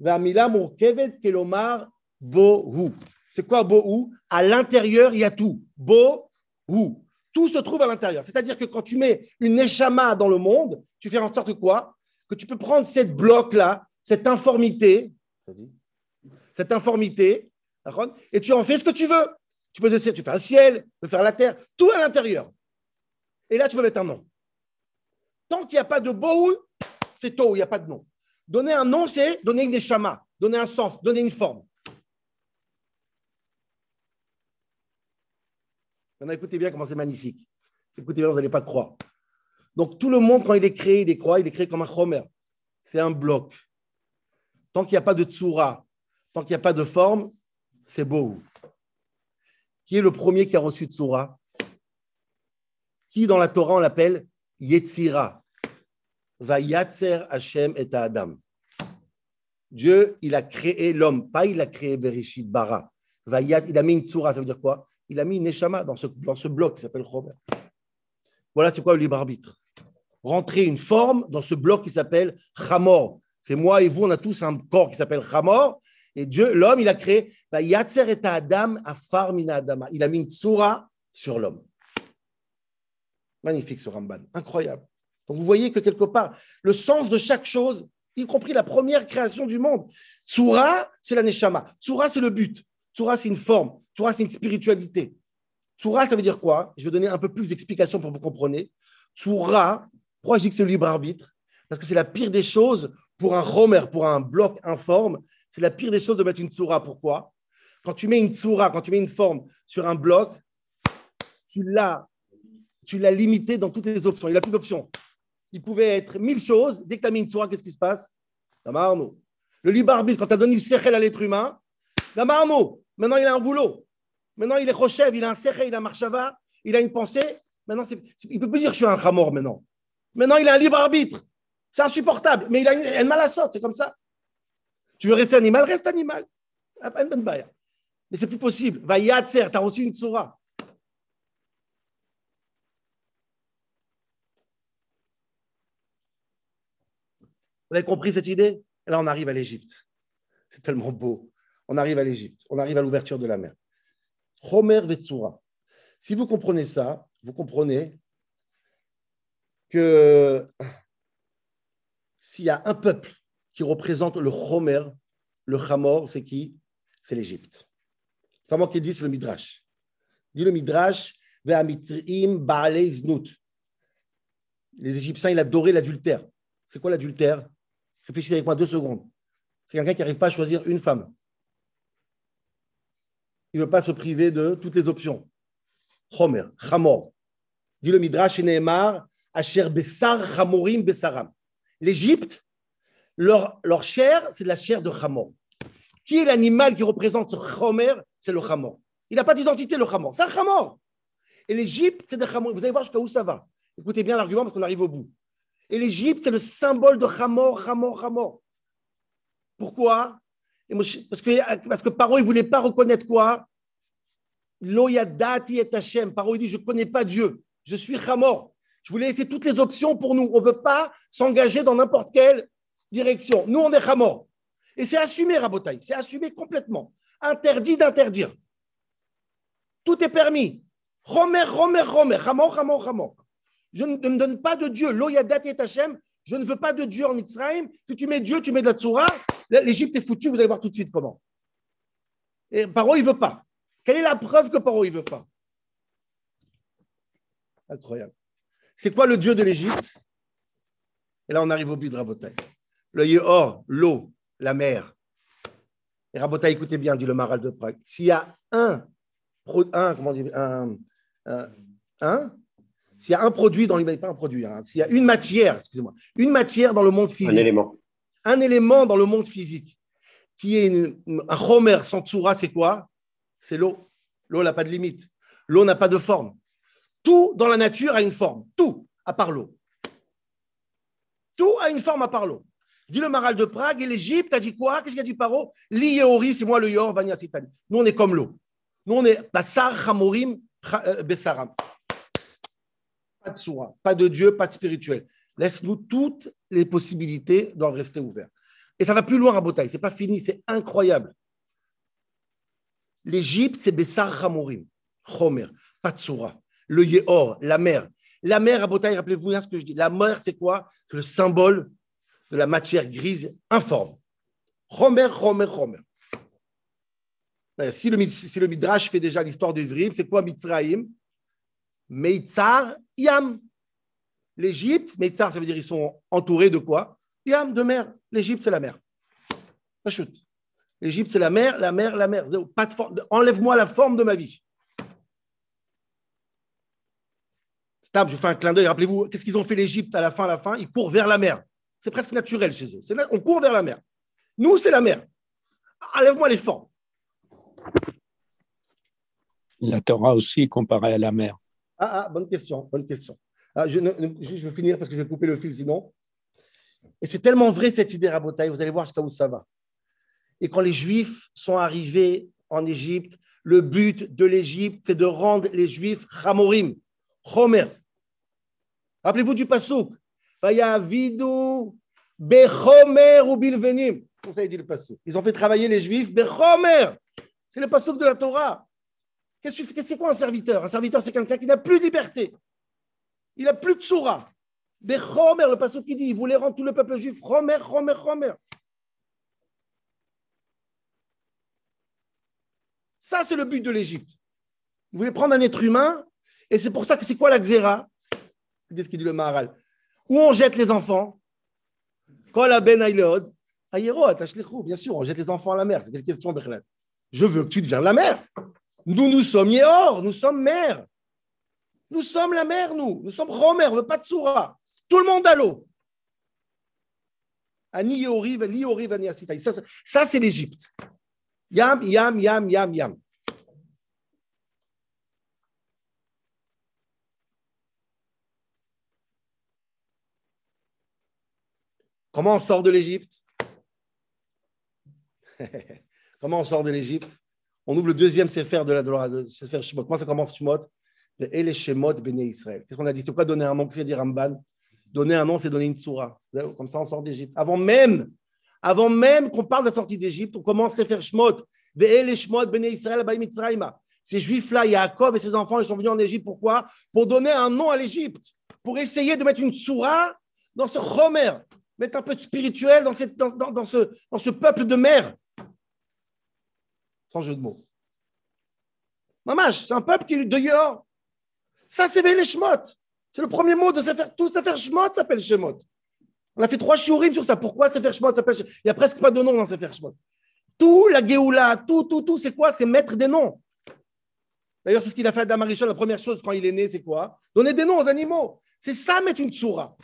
Ve'amila murkevet kelomar bohu. C'est quoi bohu? À l'intérieur, il y a tout. Bohu. Tout se trouve à l'intérieur. C'est-à-dire que quand tu mets une neshama dans le monde, tu fais en sorte que quoi? Que tu peux prendre cette bloc-là, cette informité, cette informité, et tu en fais ce que tu veux. Tu peux décider, tu fais un ciel, tu peux faire la terre, tout à l'intérieur. Et là, tu peux mettre un nom. Tant qu'il n'y a pas de bohu, c'est tôt, il n'y a pas de nom. Donner un nom, c'est donner une neshama, donner un sens, donner une forme. Maintenant, écoutez bien comment c'est magnifique. Écoutez bien, vous n'allez pas croire. Donc, tout le monde, quand il est créé, il est quoi? Il est créé comme un chomer. C'est un bloc. Tant qu'il n'y a pas de tsura, tant qu'il n'y a pas de forme, c'est beau. Qui est le premier qui a reçu tsura Qui dans la Torah on l'appelle Yetzira Va Yatzer Hashem et Adam. Dieu, il a créé l'homme, pas il a créé Bereshit Bara. Il a mis une tsura, ça veut dire quoi? Il a mis une neshama dans ce, dans bloc qui s'appelle Chomer. Voilà, c'est quoi le libre arbitre? Rentrer une forme dans ce bloc qui s'appelle Chamor. C'est moi et vous, on a tous un corps qui s'appelle Chamor. Et Dieu, l'homme, il a créé et Adam Farmina Adama. Il a mis une tsura sur l'homme. Magnifique ce Ramban, incroyable. Donc vous voyez que quelque part, le sens de chaque chose, y compris la première création du monde, tsura, c'est la neshama. Tsura, c'est le but. Tsura, c'est une forme. Tsura, c'est une spiritualité. Tsura, ça veut dire quoi? Je vais donner un peu plus d'explications pour que vous compreniez. Tsura, pourquoi je dis que c'est le libre arbitre? Parce que c'est la pire des choses pour un romer, pour un bloc informe. C'est la pire des choses de mettre une tsura. Pourquoi? Quand tu mets une tsura, quand tu mets une forme sur un bloc, tu l'as, tu l'as limité dans toutes les options. Il n'a plus d'options. Il pouvait être mille choses. Dès que tu as mis une tsura, qu'est-ce qui se passe? Le libre arbitre, quand tu as donné une sechel à l'être humain, Gamarno, Maintenant, il a un boulot. Maintenant, il est Rochev, il a un Seche, il a un Marshava, il a une pensée. Maintenant, il ne peut plus dire je suis un Khamor maintenant. Maintenant, il a un libre arbitre. C'est insupportable. Mais il a une, une c'est comme ça. Tu veux rester animal, reste animal. Mais c'est plus possible. Va Yatser, tu as reçu une tsura. Vous avez compris cette idée? Là, on arrive à l'Égypte. C'est tellement beau on arrive à l'Égypte, on arrive à l'ouverture de la mer. Homer Vetsura. Si vous comprenez ça, vous comprenez que s'il y a un peuple qui représente le Homer, le Hamor, c'est qui? C'est l'Égypte. C'est moi qui dit, c'est le Midrash. Dit le Midrash, les Égyptiens, ils adoraient l'adultère. C'est quoi l'adultère? Réfléchissez avec moi deux secondes. C'est quelqu'un qui n'arrive pas à choisir une femme il ne veut pas se priver de toutes les options. Chomer, Chamor. Dit le Midrash Nehemar, Asher Bessar Chamorim Bessaram. L'Égypte, leur, leur chair, c'est la chair de Chamor. Qui est l'animal qui représente ce Chomer? C'est le Chamor. Il n'a pas d'identité, le Chamor. C'est un Chamor. Et l'Égypte, c'est des Chamor. Vous allez voir jusqu'à où ça va. Écoutez bien l'argument parce qu'on arrive au bout. Et l'Égypte, c'est le symbole de Chamor, Chamor, Chamor. Pourquoi? Parce que, parce que Paro, il ne voulait pas reconnaître quoi? Loyadati et Hachem. Paro, il dit Je ne connais pas Dieu. Je suis Chamor. Je voulais laisser toutes les options pour nous. On ne veut pas s'engager dans n'importe quelle direction. Nous, on est Chamor. Et c'est assumé, Rabotaï. C'est assumé complètement. Interdit d'interdire. Tout est permis. Romer, Romer, Romer. Chamor, Chamor, Chamor. Je ne me donne pas de Dieu. Loyadati et Hachem. Je ne veux pas de Dieu en Mitzrayim. Si tu mets Dieu, tu mets de la Tzoura. L'Égypte est foutue, vous allez voir tout de suite comment. Et Paro, il ne veut pas. Quelle est la preuve que Paro, il ne veut pas? Incroyable. C'est quoi le Dieu de l'Égypte? Et là, on arrive au but de Rabotai. Le or, l'eau, la mer. Et Rabotai, écoutez bien, dit le Maral de Prague. S'il y a un, un comment dire, un, un, s'il y a un produit dans l'humanité, pas un produit, hein, s'il y a une matière, excusez-moi, une matière dans le monde physique. Un élément un élément dans le monde physique qui est une- un chomer sans tsura, c'est quoi? C'est l'eau. L'eau n'a pas de limite. L'eau n'a pas de forme. Tout dans la nature a une forme. Tout, à part l'eau. Tout a une forme à part l'eau. Dit le Maral de Prague, et l'Égypte a dit quoi? Qu'est-ce qu'il a dit Paro? L'Iéori, c'est moi le Yor, Vania Sitani. Nous, on est comme l'eau. Nous, on est Bassar, Hamorim, euh, Bessaram. Pas de soura, pas de Dieu, pas de spirituel. Laisse-nous toutes les possibilités doivent rester ouvertes. Et ça va plus loin à Botaï, c'est pas fini, c'est incroyable. L'Égypte, c'est Bessar Hamorim, de soura. Le Yehor, la mer. La mer à Botaï, rappelez-vous bien ce que je dis. La mer, c'est quoi? C'est le symbole de la matière grise informe. Chomer, Chomer, Chomer. Euh, Si le, Midrash fait déjà l'histoire du Vrim, c'est quoi Mitzraïm Meitzar, Yam. L'Égypte, Meitzar, ça veut dire ils sont entourés de quoi? Yam, de mer. L'Égypte, c'est la mer. Pas chute. L'Égypte, c'est la mer, la mer, la mer. Pas de forme. Enlève-moi la forme de ma vie. Stab, je fais un clin d'œil. Rappelez-vous, qu'est-ce qu'ils ont fait l'Égypte à la fin, à la fin? Ils courent vers la mer. C'est presque naturel chez eux. Na- On court vers la mer. Nous, c'est la mer. Enlève-moi les formes. La Torah aussi comparée à la mer. Ah, ah, bonne question, bonne question. Ah, je, ne- veux finir parce que je vais couper le fil sinon. Et c'est tellement vrai cette idée Rabotaï, vous allez voir jusqu'à où ça va. Et quand les Juifs sont arrivés en Égypte, le but de l'Égypte, c'est de rendre les Juifs Chamorim, Chomer. Rappelez-vous du Passouk. Vayavidu Bechomer ou Bilvenim. Comme ça, il dit le Passouk. Ils ont fait travailler les Juifs Bechomer. C'est le Passouk de la Torah. Qu'est-ce que c'est quoi un serviteur? Un serviteur, c'est quelqu'un qui n'a plus de liberté. Il n'a plus de soura. Bechomer, le passage qui dit, il voulait rendre tout le peuple juif Chomer, Chomer, Chomer. Ça, c'est le but de l'Égypte. Il voulait prendre un être humain, et c'est pour ça que c'est quoi la xéra? C'est ce qu'il dit le Maharal? Où on jette les enfants? Quand la ben aïlod, aïero, bien sûr, on jette les enfants à la mer. C'est quelle question, Bechlet Je veux que tu deviennes la mer. Nous, nous sommes Yéhor, nous sommes mère. Nous sommes la mer, nous. Nous sommes Romer, on veut pas de Soura. Tout le monde à l'eau. Ça, ça, c'est l'Égypte. Yam, yam, yam, yam, yam. Comment on sort de l'Égypte? Comment on sort de l'Égypte? On ouvre le deuxième Sefer de la de la- de Sefer Shemot. Comment ça commence Shemot? Shemot Israël. Qu'est-ce qu'on a dit? C'est quoi donner un nom? Que dire Ramban? Donner un nom, c'est donner une soura. Comme ça, on sort d'Égypte. Avant même, avant même qu'on parle de la sortie d'Égypte, on commence faire Shemot. Shemot Béné Israël. Ces juifs-là, Yaakov et ses enfants, ils sont venus en Égypte. Pourquoi? Pour donner un nom à l'Égypte. Pour essayer de mettre une soura dans ce Chomer. Mettre un peu spirituel dans, dans, ce, dans ce peuple de mer. Sans jeu de mots. Mamash, c'est un peuple qui est de Yor. Ça, c'est les Shemot. C'est le premier mot de Sefer. Tout Sefer Shemot s'appelle Shemot. On a fait trois shiurim sur ça. Pourquoi Sefer Shemot s'appelle Il n'y a presque pas de nom dans Sefer Shemot. Tout, la Géoula, tout, tout, tout, c'est quoi? C'est mettre des noms. D'ailleurs, c'est ce qu'il a fait à Adam Arishon. La première chose quand il est né, c'est quoi? Donner des noms aux animaux. C'est ça, mettre une tsoura.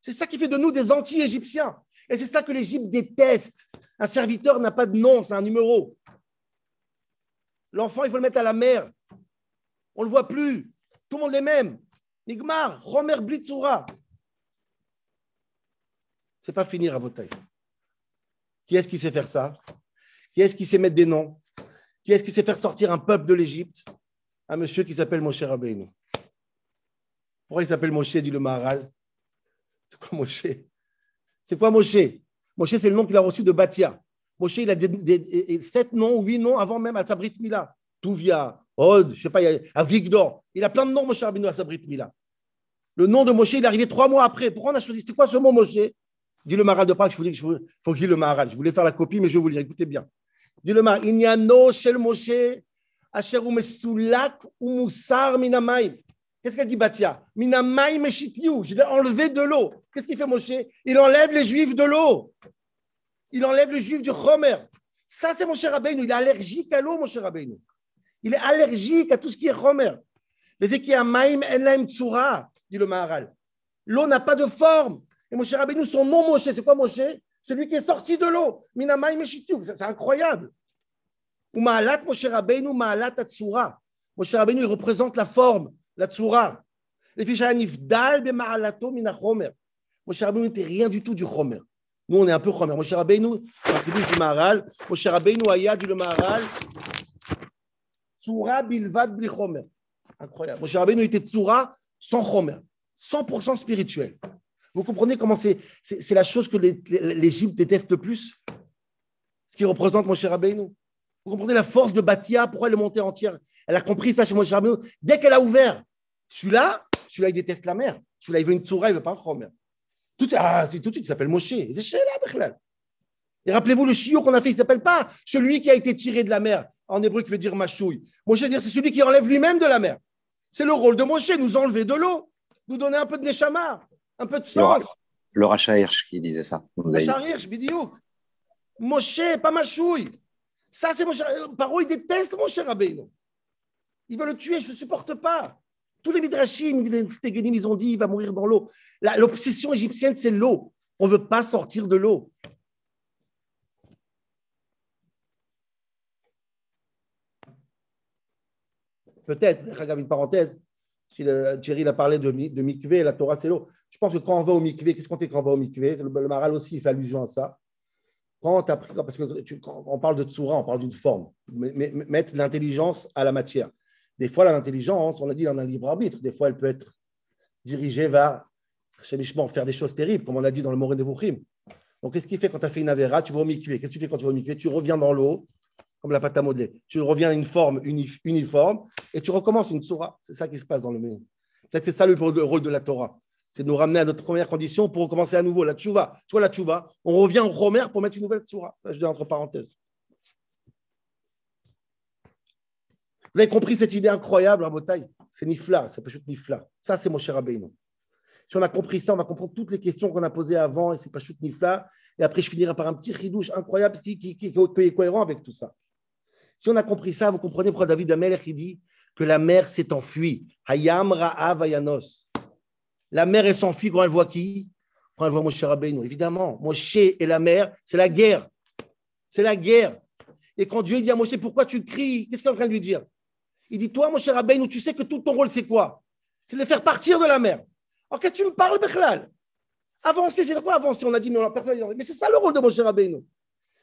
C'est ça qui fait de nous des anti-égyptiens. Et c'est ça que l'Égypte déteste. Un serviteur n'a pas de nom, c'est un numéro. L'enfant, il faut le mettre à la mer. On ne le voit plus. Tout le monde les même. Nigmar, Romer Blitzoura. C'est pas fini, Rabotaï. Qui est-ce qui sait faire ça? Qui est-ce qui sait mettre des noms? Qui est-ce qui sait faire sortir un peuple de l'Égypte? Un monsieur qui s'appelle Moshe Rabbeinu. Pourquoi il s'appelle Moshe, dit le Maharal? C'est quoi Moshe? C'est quoi Moshe? Moshe, c'est le nom qu'il a reçu de Batia. Moshe, il a sept noms ou huit noms avant même à sa Brit Mila. Touvia, Od, je sais pas, il y a- à Vigdor. Il a plein de noms, Moshe à sa Brit Mila. Le nom de Moshe, il est arrivé trois mois après. Pourquoi on a choisi C'est quoi ce mot Moshe? Dis le Maharal de Prague, je voulais, je faut que je le Maharal. Je voulais faire la copie, mais je vais vous le. Écoutez bien. Dis le Maharal. Inyano shel Moshe, asher u mesulak u musar minamayim. Qu'est-ce qu'elle dit, Batia eshitliu. Je l'ai enlevé de l'eau. Qu'est-ce qu'il fait, Moshe? Il enlève les juifs de l'eau. Il enlève le juif du Chomer. Ça, c'est Moshe Rabbeinu. Il est allergique à l'eau, Moshe Rabbeinu. Il est allergique à tout ce qui est Chomer. A Maïm Enlaim Tsura, dit le Maharal. L'eau n'a pas de forme. Et Moshe Rabbeinu, son nom Moshe, c'est quoi Moshe? C'est lui qui est sorti de l'eau. Minamai Meshitiu, c'est c'est incroyable. Ou Maalat Moshe Rabbeinu, Maalat Atsura. Moshe Rabbeinu, il représente la forme, Les fiches à Nifdal, be Maalato, Minachomer. Moshe Rabbeinu n'était rien du tout du Chomer. Nous, on est un peu Chomer. Moshe Rabbeinu, du Maharal, Moshe Rabbeinu, Aya du le Maharal, Tsura Bilvad Bli Chomer. Incroyable. Moshe Rabbeinu était Tsura sans Chomer, 100% spirituel. Vous comprenez comment c'est la chose que l'Égypte déteste le plus? Ce qui représente Moshe Rabbeinu. Vous comprenez la force de Batia, pourquoi elle est montée entière? Elle a compris ça chez Moshe Rabbeinu. Dès qu'elle a ouvert, celui-là, celui-là, il déteste la mer. Celui-là, il veut une Tsura, il veut pas un Chomer. Tout, ah, tout de suite, il s'appelle Moshe. Et rappelez-vous le chiot qu'on a fait, il ne s'appelle pas celui qui a été tiré de la mer, en hébreu qui veut dire machouille. Moshe veut dire c'est celui qui enlève lui-même de la mer. C'est le rôle de Moshe, nous enlever de l'eau, nous donner un peu de neshama, un peu de sens. Le Racha Hirsch qui disait ça. Hirsch, bidiouk. Moshe, pas machouille. Ça, c'est Moshe. Paro, il déteste Moshe Rabbeinu. Il veut le tuer, je ne supporte pas. Tous les midrashim, ils ont dit il va mourir dans l'eau. L'obsession égyptienne, c'est l'eau. On ne veut pas sortir de l'eau. Peut-être, une parenthèse, Thierry a parlé de, de mikvé, la Torah c'est l'eau. Je pense que quand on va au mikvé, qu'est-ce qu'on fait quand on va au mikvé Le, Maral aussi il fait allusion à ça. Quand pris- parce que tu- on parle de tsura, on parle d'une forme. Mettre l'intelligence à la matière. Des fois, l'intelligence, on l'a dit, on a un libre arbitre. Des fois, elle peut être dirigée vers faire des choses terribles, comme on a dit dans le Moré Nevuchim. Donc, qu'est-ce qui fait quand tu as fait une avéra Tu vas au mikvé? Qu'est-ce que tu fais quand tu vas au mikvé? Tu reviens dans l'eau, comme la pâte à modeler. Tu reviens à une forme uni- uniforme et tu recommences une tsura. C'est ça qui se passe dans le monde. Peut-être c'est ça le le rôle de la Torah. C'est de nous ramener à notre première condition pour recommencer à nouveau. La tchouva. Tu vois, la tchouva, on revient au Romer pour mettre une nouvelle tsura. Ça, je dis entre parenthèses. Vous avez compris cette idée incroyable, Rabotai C'est Nifla, c'est pas juste Nifla. Ça, c'est mon cher. Si on a compris ça, on va comprendre toutes les questions qu'on a posées avant et c'est pas juste Nifla. Et après, je finirai par un petit ridouche incroyable qui, qui, est cohérent avec tout ça. Si on a compris ça, vous comprenez pourquoi David Amelech il dit que la mer s'est enfuie. Hayam Ra'av Ayanos. La mer, elle s'enfuit quand elle voit qui? Quand elle voit Moshe Rabbeinu. Évidemment, Moshe et la mer, c'est la guerre. C'est la guerre. Et quand Dieu dit à Moshe, pourquoi tu cries? Qu'est-ce qu'il est en train de lui dire? Il dit, toi, Moshe Rabbeinu, tu sais que tout ton rôle, c'est quoi? C'est de faire partir de la mer. Alors, qu'est-ce que tu me parles, Bechlal? Avancer, c'est quoi avancer? On a dit, mais on a personne. Mais c'est ça le rôle de Moshe Rabbeinu.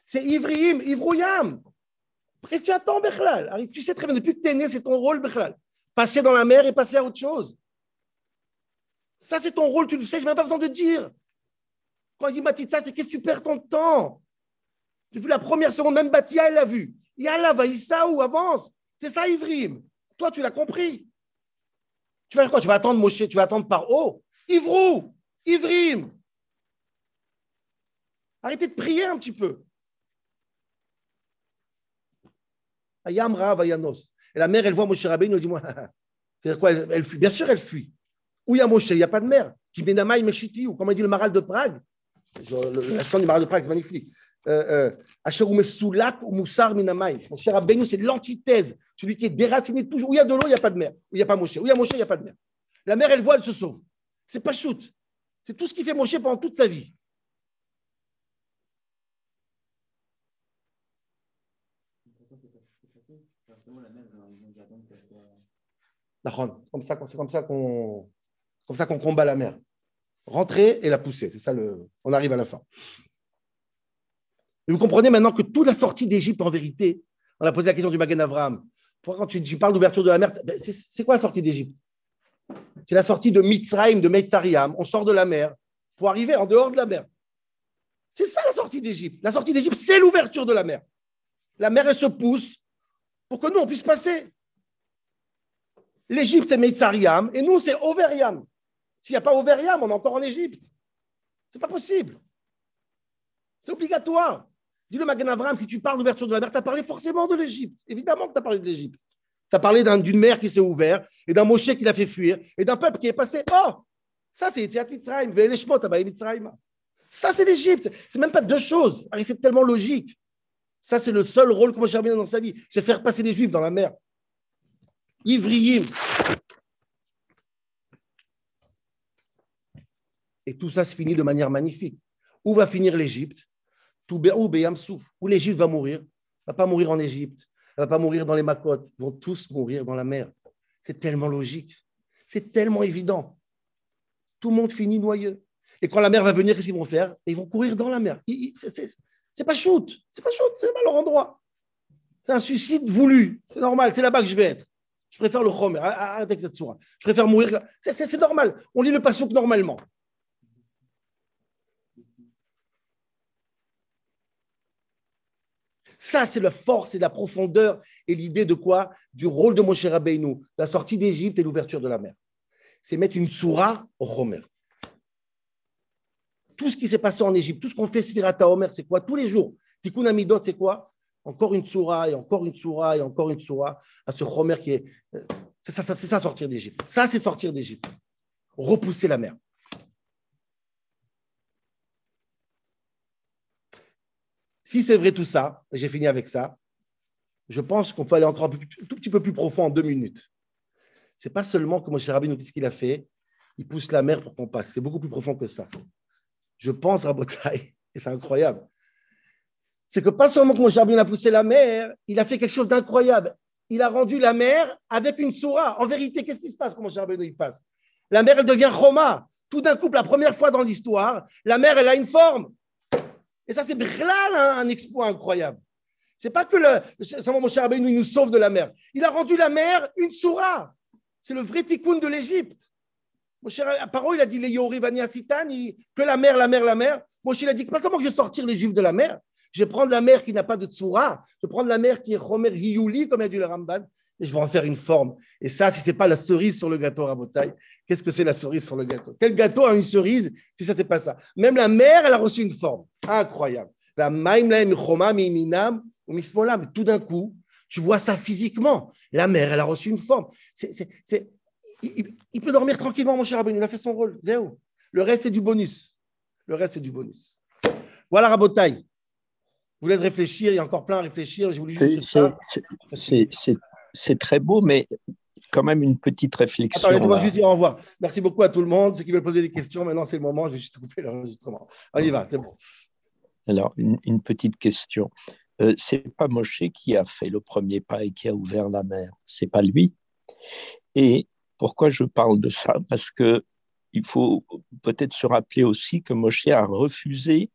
C'est Ivriim, Ivrouyam. Qu'est-ce que tu attends, Bechlal? Tu sais très bien, depuis que tu es né, c'est ton rôle, Bechlal. Passer dans la mer et passer à autre chose. Ça, c'est ton rôle, tu le sais, je n'ai même pas besoin de dire. Quand il dit Matitza, c'est qu'est-ce que tu perds ton temps? Depuis la première seconde, même Batia, elle l'a vu. Yalla, Vaïsaou, avance. C'est ça, Ivrim. Toi, tu l'as compris. Tu vas faire quoi? Tu vas attendre Moshe, tu vas attendre par haut. Ivrou, Ivrim. Arrêtez de prier un petit peu. Ayam Rav Ayanos. Et la mère, elle voit Moshe Rabbeinu, elle dit moi, c'est quoi? Elle, fuit. Bien sûr, elle fuit. Où il y a Moshe, il n'y a pas de mer. Qui benamai meshiti, ou comme dit le maral de Prague? La chanson du maral de Prague, c'est magnifique. Euh, Asher ou mesoulak ou moussar minamai. Moshe Rabbeinu, c'est l'antithèse. Celui qui est déraciné toujours. Où il y a de l'eau, il n'y a pas de mer. Où il n'y a pas Moshe. Où il y a Moshe, il n'y a pas de mer. La mer, elle voit, elle se sauve. C'est pas shoot. C'est tout ce qui fait Moshe pendant toute sa vie. C'est comme ça qu'on combat la mer. Rentrer et la pousser. C'est ça le. On arrive à la fin. Et vous comprenez maintenant que toute la sortie d'Égypte, en vérité, on a posé la question du Magen Avraham. Pourquoi quand tu, parles d'ouverture de la mer, c'est, quoi la sortie d'Égypte? C'est la sortie de Mitzrayim, de Metzariam. On sort de la mer pour arriver en dehors de la mer. C'est ça la sortie d'Égypte. La sortie d'Égypte, c'est l'ouverture de la mer. La mer, elle se pousse pour que nous, on puisse passer. L'Égypte, c'est Metzariam, et nous, c'est Overiam. S'il n'y a pas Overiam, on est encore en Égypte. C'est pas possible. C'est obligatoire. Dis le Magen Avraham, si tu parles d'ouverture de la mer, tu as parlé forcément de l'Égypte. Évidemment que tu as parlé de l'Égypte. Tu as parlé d'un- d'une mer qui s'est ouverte, et d'un Moshe qui l'a fait fuir, et d'un peuple qui est passé. Oh, ça, c'est Yetziat Mitzrayim. Ça, c'est l'Égypte. C'est même pas deux choses. C'est tellement logique. Ça, c'est le seul rôle que Moshe Rabbeinu dans sa vie. C'est faire passer les Juifs dans la mer. Ivriim. Et tout ça se finit de manière magnifique. Où va finir l'Égypte? Où l'Égypte va mourir va pas mourir en Égypte, elle va pas mourir dans les Makotes, ils vont tous mourir dans la mer. C'est tellement logique, c'est tellement évident. Tout le monde finit noyeux. Et quand la mer va venir, qu'est-ce qu'ils vont faire? Ils vont courir dans la mer. C'est pas shoot, c'est pas shoot, c'est pas leur endroit. C'est un suicide voulu, c'est normal, c'est là-bas que je vais être. Je préfère le Chomer, arrêtez avec cette sourate. Je préfère mourir. C'est normal, on lit le que normalement. Ça, c'est la force et la profondeur et l'idée de quoi? Du rôle de Moshe Rabbeinu, la sortie d'Égypte et l'ouverture de la mer. C'est mettre une soura au Homer. Tout ce qui s'est passé en Égypte, tout ce qu'on fait Sfirata Homer, c'est quoi? Tous les jours. Tikkun Amidot, c'est quoi? Encore une soura et encore une soura et encore une soura à ce Homer qui est. Euh, c'est ça, c'est ça sortir d'Égypte. Ça, c'est sortir d'Égypte. Repousser la mer. Si c'est vrai tout ça, j'ai fini avec ça, je pense qu'on peut aller encore un, tout petit peu plus profond en deux minutes. C'est pas seulement que Moshe Rabbi nous dit ce qu'il a fait, il pousse la mer pour qu'on passe. C'est beaucoup plus profond que ça. Je pense, à Rabotai, et c'est incroyable, c'est que pas seulement que Moshe Rabbi a poussé la mer, il a fait quelque chose d'incroyable. Il a rendu la mer avec une soura. En vérité, qu'est-ce qui se passe quand Moshe Rabbi il passe? La mer, elle devient Roma. Tout d'un coup, la première fois dans l'histoire, la mer, elle a une forme. Et ça, c'est là un exploit incroyable. C'est pas que le, mon cher nous sauve de la mer. Il a rendu la mer une soura. C'est le vrai tikkun de l'Égypte. Mon cher Paro, il a dit les Yorivani que la mer, la mer, la mer. Moshe, il a dit que pas seulement que je vais sortir les Juifs de la mer, je vais prendre la mer qui n'a pas de tsura, je vais prendre la mer qui est Romer Hiyuli, comme a dit le Ramban, et je vais en faire une forme. Et ça, si ce n'est pas la cerise sur le gâteau Rabotai, qu'est-ce que c'est la cerise sur le gâteau? Quel gâteau a une cerise si ça, c'est pas ça? Même la mer, elle a reçu une forme. Incroyable. Tout d'un coup, tu vois ça physiquement. La mer, elle a reçu une forme. il, peut dormir tranquillement, mon cher Rabin. Il a fait son rôle. Zéro. Le reste, c'est du bonus. Le reste, c'est du bonus. Voilà, Rabotai. Je vous laisse réfléchir. Il y a encore plein à réfléchir. J'ai voulu juste. C'est c'est très beau, mais quand même une petite réflexion. Attends, laissez-moi juste dire au revoir. Merci beaucoup à tout le monde. Ceux qui veulent poser des questions, maintenant c'est le moment. Je vais juste couper l'enregistrement. On y va, c'est bon. Alors, une, petite question. Euh, c'est pas Moshe qui a fait le premier pas et qui a ouvert la mer. C'est pas lui? Et pourquoi je parle de ça? Parce que il faut peut-être se rappeler aussi que Moshe a refusé